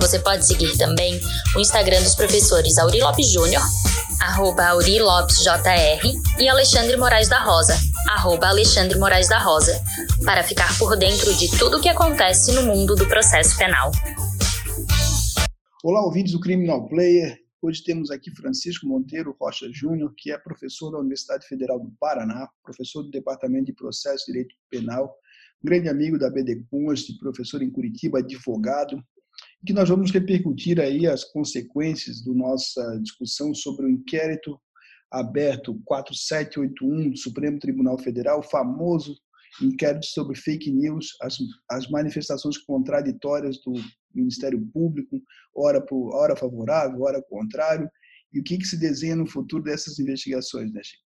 Você pode seguir também o Instagram dos professores Auri Lopes Júnior, arroba Auri Lopes JR, e Alexandre Moraes da Rosa, arroba Alexandre Moraes da Rosa, para ficar por dentro de tudo o que acontece no mundo do processo penal. Olá, ouvintes do Criminal Player. Hoje temos aqui Francisco Monteiro Rocha Júnior, que é professor da Universidade Federal do Paraná, professor do Departamento de Processo e Direito Penal, grande amigo da BD Cunhas, professor em Curitiba, advogado, que nós vamos repercutir aí as consequências da nossa discussão sobre o inquérito aberto 4781 do Supremo Tribunal Federal, famoso inquérito sobre fake news, as, as manifestações contraditórias do Ministério Público, ora, por, ora favorável, ora contrário, e o que, que se desenha no futuro dessas investigações, né, Chico?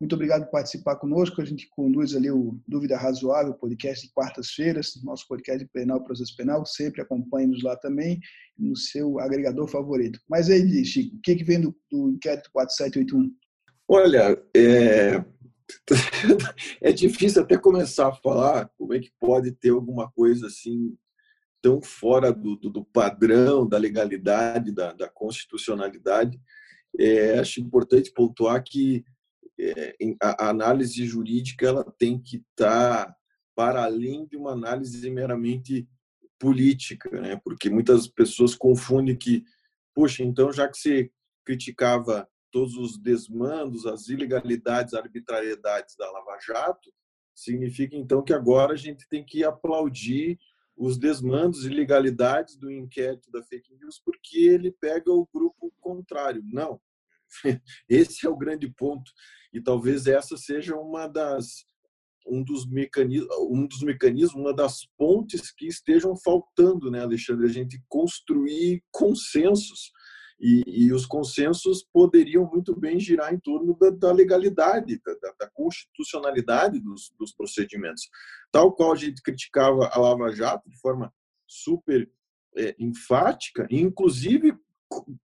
Muito obrigado por participar conosco. A gente conduz ali o Dúvida Razoável, podcast de quartas-feiras, nosso podcast de penal, processo penal. Sempre acompanhe-nos lá também, no seu agregador favorito. Mas aí, Chico, o que, que vem do, do inquérito 4781? Olha, é, é difícil até começar a falar como é que pode ter alguma coisa assim tão fora do, do, do padrão, da legalidade, da, da constitucionalidade. É, acho importante pontuar que a, análise jurídica ela tem que estar tá para além de uma análise meramente política, né? porque muitas pessoas confundem que, poxa, então já que você criticava todos os desmandos, as ilegalidades, arbitrariedades da Lava Jato, significa então que agora a gente tem que aplaudir os desmandos e ilegalidades do inquérito da fake news porque ele pega o grupo contrário. Não. Esse é o grande ponto e talvez essa seja uma das um dos mecanismos, um dos mecanismos, uma das pontes que estejam faltando, né, Alexandre? A gente construir consensos e, e, os consensos poderiam muito bem girar em torno da, da legalidade, da, da constitucionalidade dos, dos, procedimentos. Tal qual a gente criticava a Lava Jato de forma super é, enfática, inclusive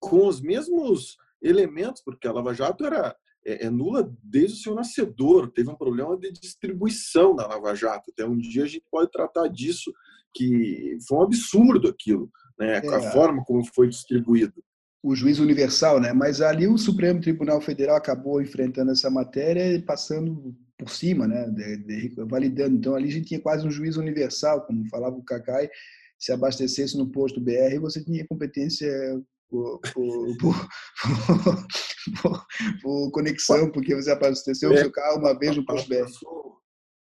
com os mesmos elementos, porque a Lava Jato era é, é, nula desde o seu nascedor, teve um problema de distribuição da Lava Jato. Até um dia a gente pode tratar disso, que foi um absurdo aquilo, né? É. a forma como foi distribuído o juiz universal, né? Mas ali o Supremo Tribunal Federal acabou enfrentando essa matéria e passando por cima, né? De, de, validando. Então ali a gente tinha quase um juiz universal, como falava o Cacai, se abastecesse no posto BR, você tinha competência por, por, por, por conexão, porque você abasteceu o seu carro uma vez no posto BR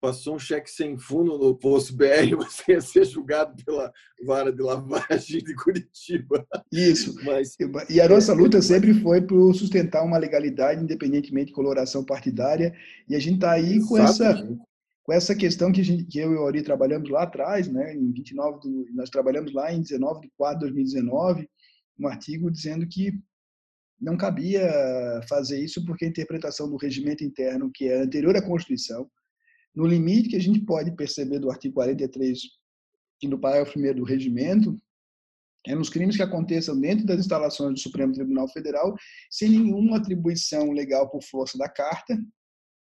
passou um cheque sem fundo no posto BR, você ia ser julgado pela vara de lavagem de Curitiba. Isso. Mas, e a nossa luta sempre foi por sustentar uma legalidade, independentemente de coloração partidária, e a gente está aí com essa, com essa questão que, gente, que eu e o Ori trabalhamos lá atrás, né, em 29 do, nós trabalhamos lá em 19 de 4 de 2019, um artigo dizendo que não cabia fazer isso porque a interpretação do regimento interno, que é anterior à Constituição, no limite que a gente pode perceber do artigo 43 e do parágrafo 1 do regimento, é nos crimes que aconteçam dentro das instalações do Supremo Tribunal Federal, sem nenhuma atribuição legal por força da carta,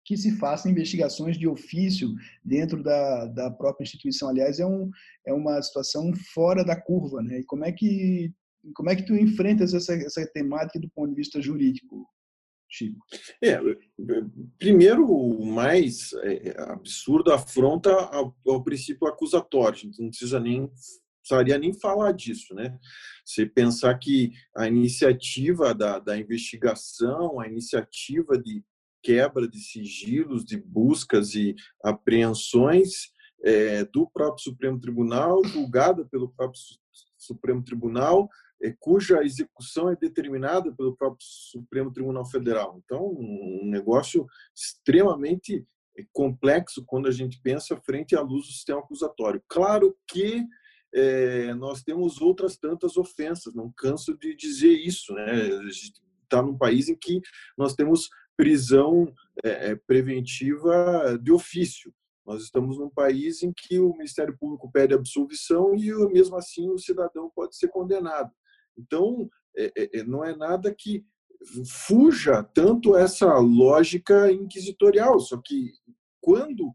que se façam investigações de ofício dentro da, da própria instituição. Aliás, é, um, é uma situação fora da curva. Né? E como é que, como é que tu enfrentas essa, essa temática do ponto de vista jurídico, Chico? É, primeiro, o mais é, absurdo afronta ao, ao, princípio acusatório. A gente não precisa nem precisaria nem falar disso, né? Você pensar que a iniciativa da, da investigação, a iniciativa de quebra de sigilos, de buscas e apreensões é, do próprio Supremo Tribunal, julgada pelo próprio Supremo Tribunal, cuja execução é determinada pelo próprio Supremo Tribunal Federal. Então, um negócio extremamente é, complexo quando a gente pensa frente à luz do sistema acusatório. Claro que é, nós temos outras tantas ofensas, não canso de dizer isso, né? está num país em que nós temos prisão é, é, preventiva de ofício. Nós estamos num país em que o Ministério Público pede absolvição e mesmo assim o cidadão pode ser condenado. Então, é, é, é não é nada que fuja tanto essa lógica inquisitorial, só que quando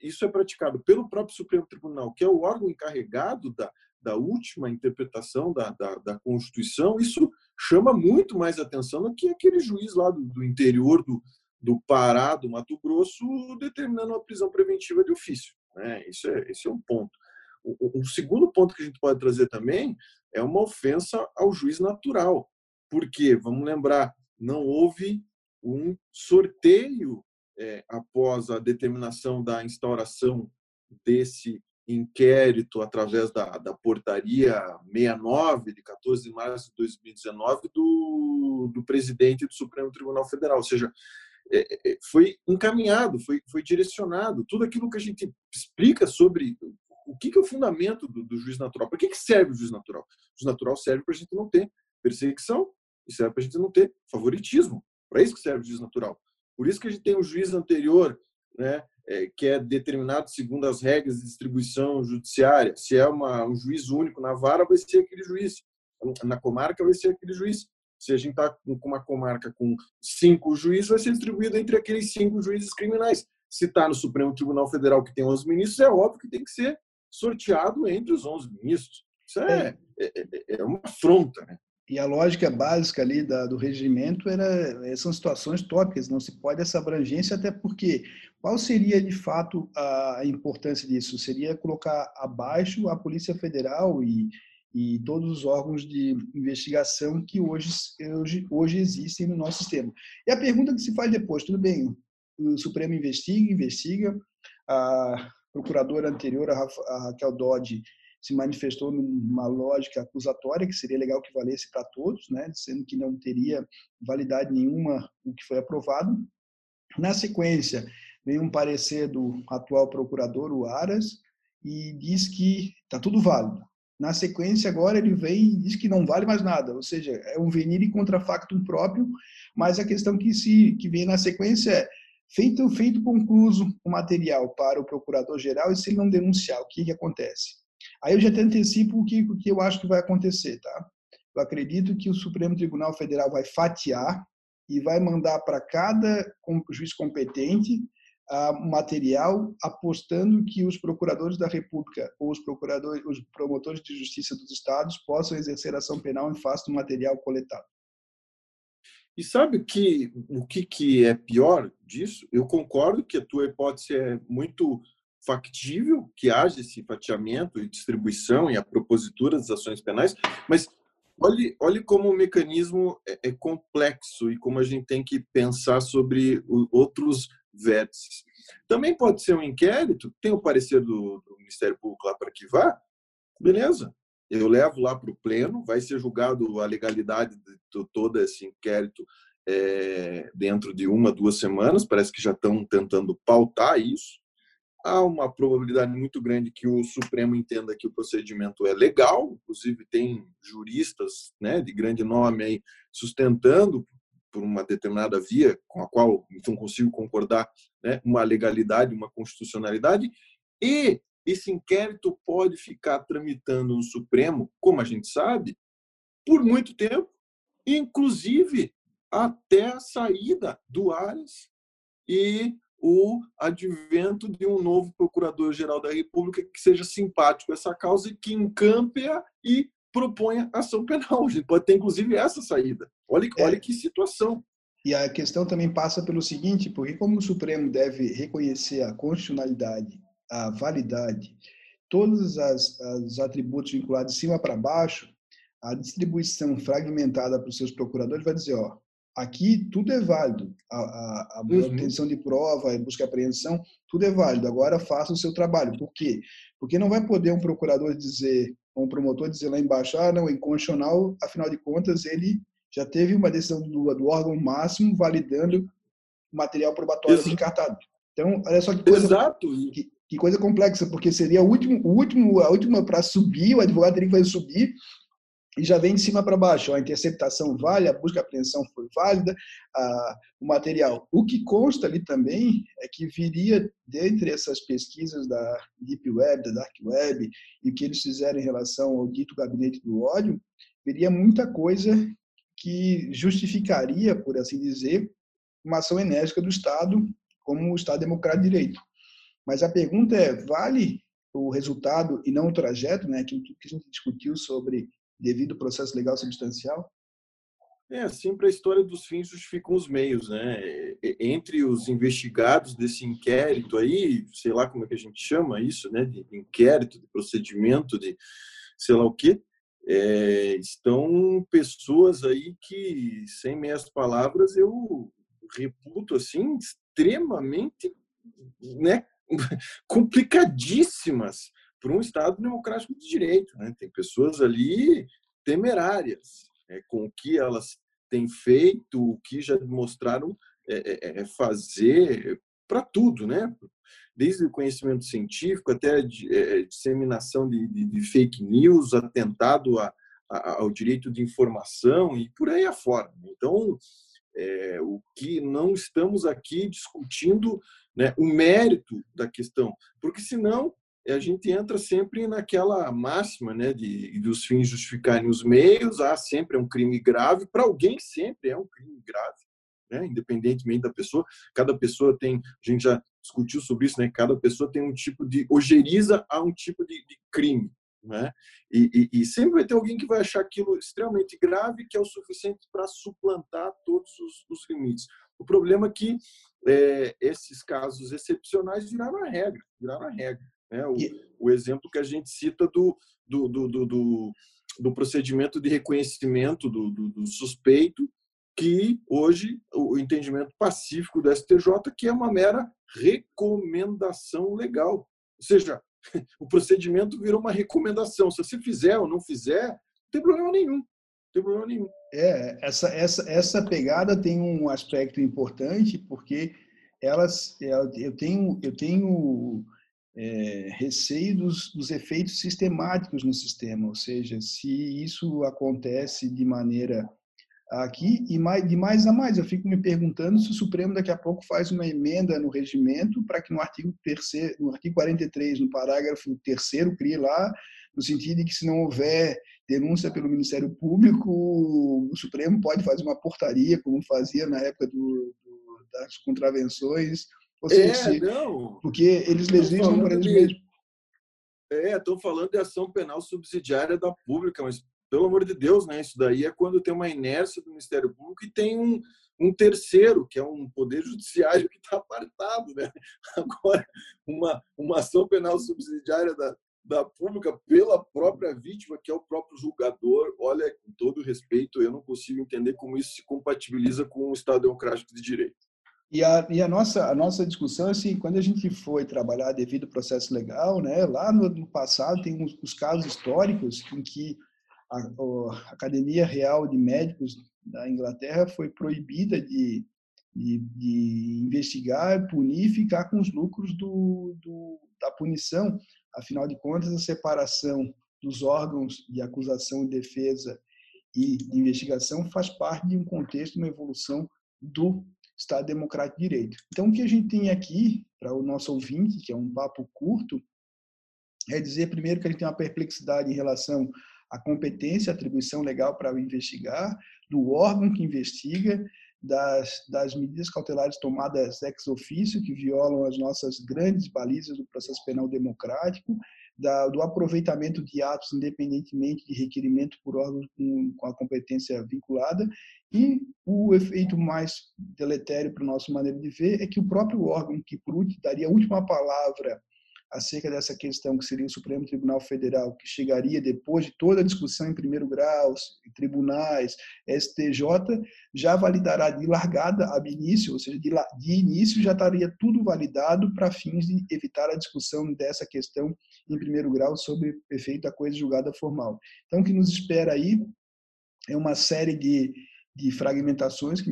isso é praticado pelo próprio Supremo Tribunal, que é o órgão encarregado da, da última interpretação da, da, da, Constituição, isso chama muito mais atenção do que aquele juiz lá do, do interior do, do Pará, do Mato Grosso, determinando uma prisão preventiva de ofício. Né? Isso, é, esse é um ponto. O, o segundo ponto que a gente pode trazer também é uma ofensa ao juiz natural. Porque, vamos lembrar, não houve um sorteio é, após a determinação da instauração desse inquérito através da, da portaria 69 de 14 de março de 2019 do, do presidente do Supremo Tribunal Federal, ou seja, é, é, foi encaminhado, foi, foi direcionado. Tudo aquilo que a gente explica sobre o que, que é o fundamento do, do juiz natural. Para que, que serve o juiz natural? O juiz natural serve para a gente não ter perseguição e serve para a gente não ter favoritismo. Para isso que serve o juiz natural. Por isso que a gente tem um juiz anterior, né, é, que é determinado segundo as regras de distribuição judiciária. Se é uma, um juiz único na vara, vai ser aquele juiz. Na comarca, vai ser aquele juiz. Se a gente está com uma comarca com cinco juízes, vai ser distribuído entre aqueles cinco juízes criminais. Se está no Supremo Tribunal Federal, que tem 11 ministros, é óbvio que tem que ser sorteado entre os 11 ministros. Isso é, é, é, é uma afronta. Né? E a lógica básica ali da, do regimento era, eh, são situações tópicas, não se pode essa abrangência, até porque qual seria de fato a importância disso? Seria colocar abaixo a Polícia Federal e, e todos os órgãos de investigação que hoje, hoje, hoje existem no nosso sistema. E a pergunta que se faz depois, tudo bem, o Supremo investiga, investiga, a procuradora anterior, a Raquel Dodge, se manifestou numa lógica acusatória, que seria legal que valesse para todos, né, sendo que não teria validade nenhuma o que foi aprovado. Na sequência, veio um parecer do atual procurador, o Aras, e diz que está tudo válido. Na sequência, agora ele vem e diz que não vale mais nada, ou seja, é um venire contra factum próprio, mas a questão que se que vem na sequência é feito feito concluso o material para o procurador-geral e se ele não denunciar, o que, que acontece? Aí eu já te antecipo o que, o que eu acho que vai acontecer, tá? Eu acredito que o Supremo Tribunal Federal vai fatiar e vai mandar para cada juiz competente uh, material apostando que os procuradores da República ou os procuradores, os promotores de justiça dos estados possam exercer ação penal em face do material coletado. E sabe que, o que, que é pior disso? Eu concordo que a tua hipótese é muito factível que haja esse fatiamento e distribuição e a propositura das ações penais, mas olhe, olhe como o mecanismo é, é complexo e como a gente tem que pensar sobre outros vértices. Também pode ser um inquérito, tem o parecer do, do Ministério Público lá para que vá, beleza. Eu levo lá para o pleno, vai ser julgado a legalidade de todo esse inquérito é, dentro de uma, duas semanas. Parece que já estão tentando pautar isso há uma probabilidade muito grande que o Supremo entenda que o procedimento é legal, inclusive tem juristas né, de grande nome aí sustentando por uma determinada via com a qual não consigo concordar né, uma legalidade, uma constitucionalidade, e esse inquérito pode ficar tramitando no Supremo, como a gente sabe, por muito tempo, inclusive até a saída do Ares e o advento de um novo procurador-geral da República que seja simpático a essa causa e que encampe-a e proponha ação penal. A gente pode ter, inclusive, essa saída. Olha, é. olha que situação. E a questão também passa pelo seguinte, porque como o Supremo deve reconhecer a constitucionalidade, a validade, todos as, os atributos vinculados de cima para baixo, a distribuição fragmentada para os seus procuradores vai dizer, ó, Aqui tudo é válido. A, a, a uhum. obtenção de prova, a busca e apreensão, tudo é válido. Agora faça o seu trabalho. Por quê? Porque não vai poder um procurador dizer, ou um promotor dizer lá embaixo, ah, não, inconstitucional, afinal de contas, ele já teve uma decisão do, do órgão máximo validando o material probatório Exato. descartado. Então, olha só que coisa, Exato. Que, que coisa complexa, porque seria o último, o último, a última para subir, o advogado teria que fazer subir e já vem de cima para baixo. A interceptação vale, a busca e apreensão foi válida, a, o material. O que consta ali também é que viria, dentre essas pesquisas da Deep Web, da Dark Web, e o que eles fizeram em relação ao dito gabinete do ódio, viria muita coisa que justificaria, por assim dizer, uma ação enérgica do Estado como o Estado democrático de direito. Mas a pergunta é, vale o resultado e não o trajeto, né? Que a gente discutiu sobre devido processo legal substancial? É, sempre a história dos fins justificam os meios, né? Entre os investigados desse inquérito aí, sei lá como é que a gente chama isso, né? De inquérito, de procedimento, de sei lá o quê, é, estão pessoas aí que, sem meias palavras, eu reputo assim extremamente, né? complicadíssimas para um Estado democrático de direito. Né? Tem pessoas ali temerárias é, com o que elas têm feito, o que já demonstraram é, é, é fazer para tudo, né? Desde o conhecimento científico até a é, disseminação de, de, de, fake news, atentado a, a, ao direito de informação e por aí afora. Então, é, o que não estamos aqui discutindo né, o mérito da questão, porque senão a gente entra sempre naquela máxima né, de dos fins justificarem os meios, há sempre é um crime grave, para alguém sempre é um crime grave, né, independentemente da pessoa. Cada pessoa tem, a gente já discutiu sobre isso, né, cada pessoa tem um tipo de, ojeriza a um tipo de, de crime. Né? E, e, e, sempre vai ter alguém que vai achar aquilo extremamente grave, que é o suficiente para suplantar todos os, os, limites. O problema é que é, esses casos excepcionais viraram a regra, viraram a regra. Né? O, o exemplo que a gente cita do, do, do, do, do procedimento de reconhecimento do, do, do, suspeito, que hoje o entendimento pacífico do STJ que é uma mera recomendação legal. Ou seja, o procedimento virou uma recomendação. Se você fizer ou não fizer, não tem problema nenhum. Tem problema nenhum. É, essa, essa, essa pegada tem um aspecto importante, porque elas, eu tenho, eu tenho é, receio dos, dos, efeitos sistemáticos no sistema, ou seja, se isso acontece de maneira aqui e mais, de mais a mais, eu fico me perguntando se o Supremo daqui a pouco faz uma emenda no regimento para que no artigo terceiro, no artigo 43, no parágrafo terceiro, crie lá no sentido de que se não houver denúncia pelo Ministério Público, o Supremo pode fazer uma portaria, como fazia na época do, do, das contravenções, ou seja, é, não. porque eles legislam para eles mesmos. É, estão falando de ação penal subsidiária da pública, mas pelo amor de Deus, né? Isso daí é quando tem uma inércia do Ministério Público e tem um, um terceiro, que é um poder judiciário que está apartado, né? Agora, uma, uma ação penal subsidiária da, da pública pela própria vítima, que é o próprio julgador. Olha, com todo respeito, eu não consigo entender como isso se compatibiliza com o Estado democrático de direito. E a, e a nossa a nossa discussão assim, quando a gente foi trabalhar devido ao processo legal, né, lá no, no passado tem os, casos históricos em que a, a, Academia Real de Médicos da Inglaterra foi proibida de, de, de investigar, punir, ficar com os lucros do, do, da punição. Afinal de contas, a separação dos órgãos de acusação e defesa e investigação faz parte de um contexto, uma evolução do Estado Democrático de Direito. Então, o que a gente tem aqui, para o nosso ouvinte, que é um papo curto, é dizer primeiro que a gente tem uma perplexidade em relação à competência, atribuição legal para investigar, do órgão que investiga, das, das medidas cautelares tomadas ex ofício, que violam as nossas grandes balizas do processo penal democrático, da, do aproveitamento de atos independentemente de requerimento por órgãos com, com a competência vinculada. E o efeito mais deletério para a nossa maneira de ver é que o próprio órgão que por último daria a última palavra acerca dessa questão, que seria o Supremo Tribunal Federal, que chegaria depois de toda a discussão em primeiro grau, tribunais, STJ, já validará de largada ab início, ou seja, de, de início já estaria tudo validado para fins de evitar a discussão dessa questão em primeiro grau sobre efeito da coisa julgada formal. Então, o que nos espera aí é uma série de de fragmentações, que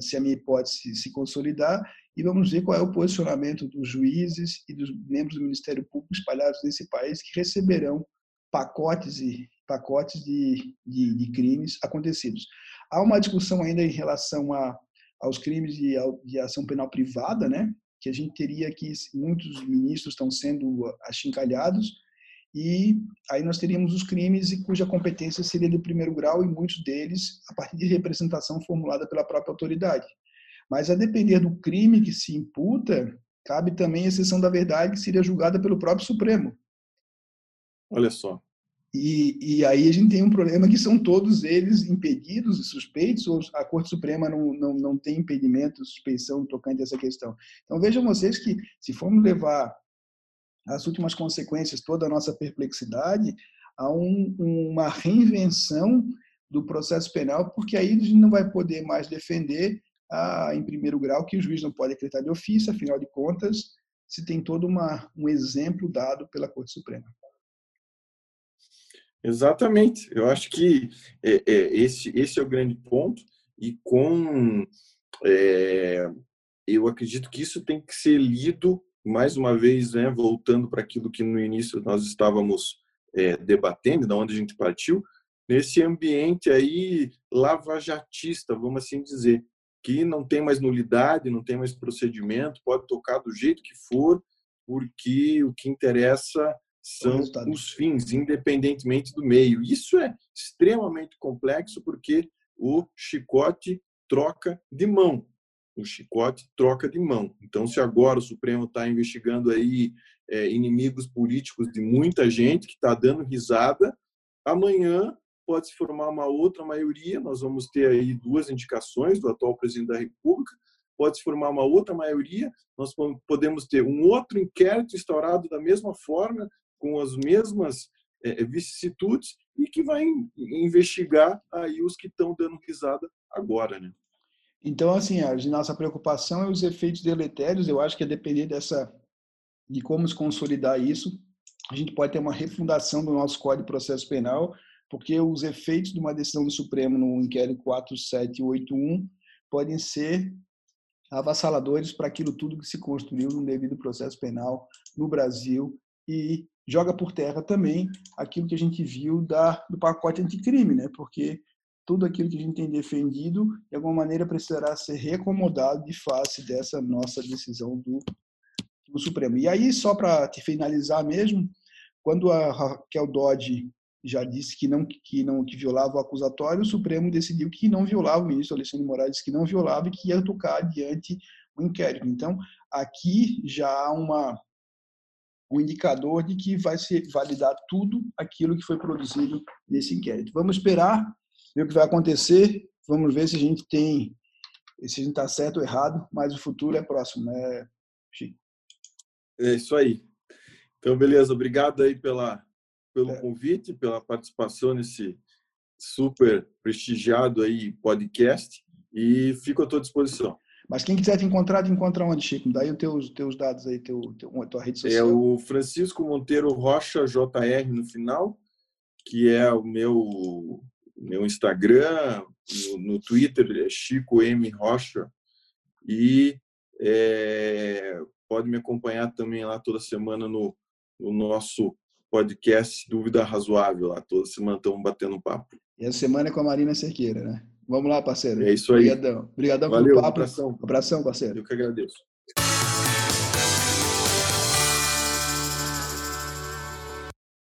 se a minha hipótese se consolidar, e vamos ver qual é o posicionamento dos juízes e dos membros do Ministério Público espalhados nesse país que receberão pacotes e, pacotes de, de, de crimes acontecidos. Há uma discussão ainda em relação a, aos crimes de, de ação penal privada, né? que a gente teria que muitos ministros estão sendo achincalhados e aí nós teríamos os crimes cuja competência seria de primeiro grau e muitos deles a partir de representação formulada pela própria autoridade. Mas a depender do crime que se imputa, cabe também a exceção da verdade que seria julgada pelo próprio Supremo. Olha só. E, e aí a gente tem um problema que são todos eles impedidos e suspeitos, ou a Corte Suprema não, não, não tem impedimento, suspeição tocante a essa questão. Então vejam vocês que, se formos levar as últimas consequências, toda a nossa perplexidade, a um, uma reinvenção do processo penal, porque aí a gente não vai poder mais defender a, em primeiro grau que o juiz não pode acreditar de ofício, afinal de contas, se tem todo uma, um exemplo dado pela Corte Suprema. Exatamente. Eu acho que é, é, esse, esse é o grande ponto e com é, eu acredito que isso tem que ser lido mais uma vez, né, voltando para aquilo que no início nós estávamos é, debatendo, da onde a gente partiu, nesse ambiente aí lavajatista, vamos assim dizer, que não tem mais nulidade, não tem mais procedimento, pode tocar do jeito que for, porque o que interessa são os fins, independentemente do meio. Isso é extremamente complexo porque o chicote troca de mão. O chicote troca de mão. Então, se agora o Supremo está investigando aí é, inimigos políticos de muita gente que está dando risada, amanhã pode se formar uma outra maioria. Nós vamos ter aí duas indicações do atual presidente da República. Pode se formar uma outra maioria. Nós podemos ter um outro inquérito instaurado da mesma forma, com as mesmas é, vicissitudes e que vai investigar aí os que estão dando risada agora, né? Então, assim, a nossa preocupação é os efeitos deletérios. Eu acho que a depender dessa de como se consolidar isso, a gente pode ter uma refundação do nosso Código de Processo Penal, porque os efeitos de uma decisão do Supremo no inquérito 4781 podem ser avassaladores para aquilo tudo que se construiu no devido processo penal no Brasil e joga por terra também aquilo que a gente viu da, do pacote anticrime, né? porque tudo aquilo que a gente tem defendido, de alguma maneira, precisará ser reacomodado de face dessa nossa decisão do, do Supremo. E aí, só para te finalizar mesmo, quando a Raquel Dodge já disse que não que não que violava o acusatório, o Supremo decidiu que não violava, o ministro Alexandre Moraes que não violava e que ia tocar adiante o inquérito. Então, aqui já há uma o indicador de que vai se validar tudo aquilo que foi produzido nesse inquérito. Vamos esperar ver o que vai acontecer, vamos ver se a gente tem, se a gente está certo ou errado, mas o futuro é próximo, né, Chico? É isso aí. Então, beleza, obrigado aí pela, pelo é. convite, pela participação nesse super prestigiado aí podcast e fico à tua disposição. Mas quem quiser te encontrar, te encontra onde, Chico? Daí os teus, teus dados aí, teu, teu, tua rede social. É o Francisco Monteiro Rocha JR no final, que é o meu, meu Instagram, no, no Twitter é Chico M Rocha e é, pode me acompanhar também lá toda semana no, no nosso podcast Dúvida Razoável lá. Toda semana estamos batendo um papo. E a semana é com a Marina Cerqueira, né? Vamos lá, parceiro. É isso aí. Obrigadão. Obrigadão Valeu, pelo papo. Abração. Abração, parceiro. Eu que agradeço.